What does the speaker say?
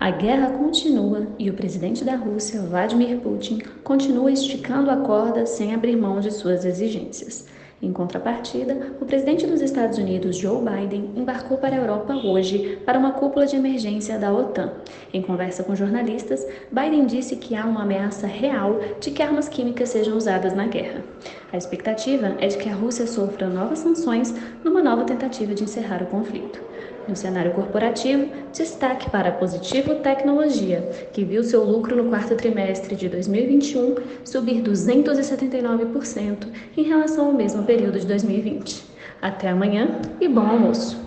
A guerra continua e o presidente da Rússia, Vladimir Putin, continua esticando a corda sem abrir mão de suas exigências. Em contrapartida, o presidente dos Estados Unidos, Joe Biden, embarcou para a Europa hoje para uma cúpula de emergência da OTAN. Em conversa com jornalistas, Biden disse que há uma ameaça real de que armas químicas sejam usadas na guerra. A expectativa é de que a Rússia sofra novas sanções numa nova tentativa de encerrar o conflito. No cenário corporativo, destaque para a Positivo Tecnologia, que viu seu lucro no quarto trimestre de 2021 subir 279% em relação ao mesmo período de 2020. Até amanhã e bom almoço!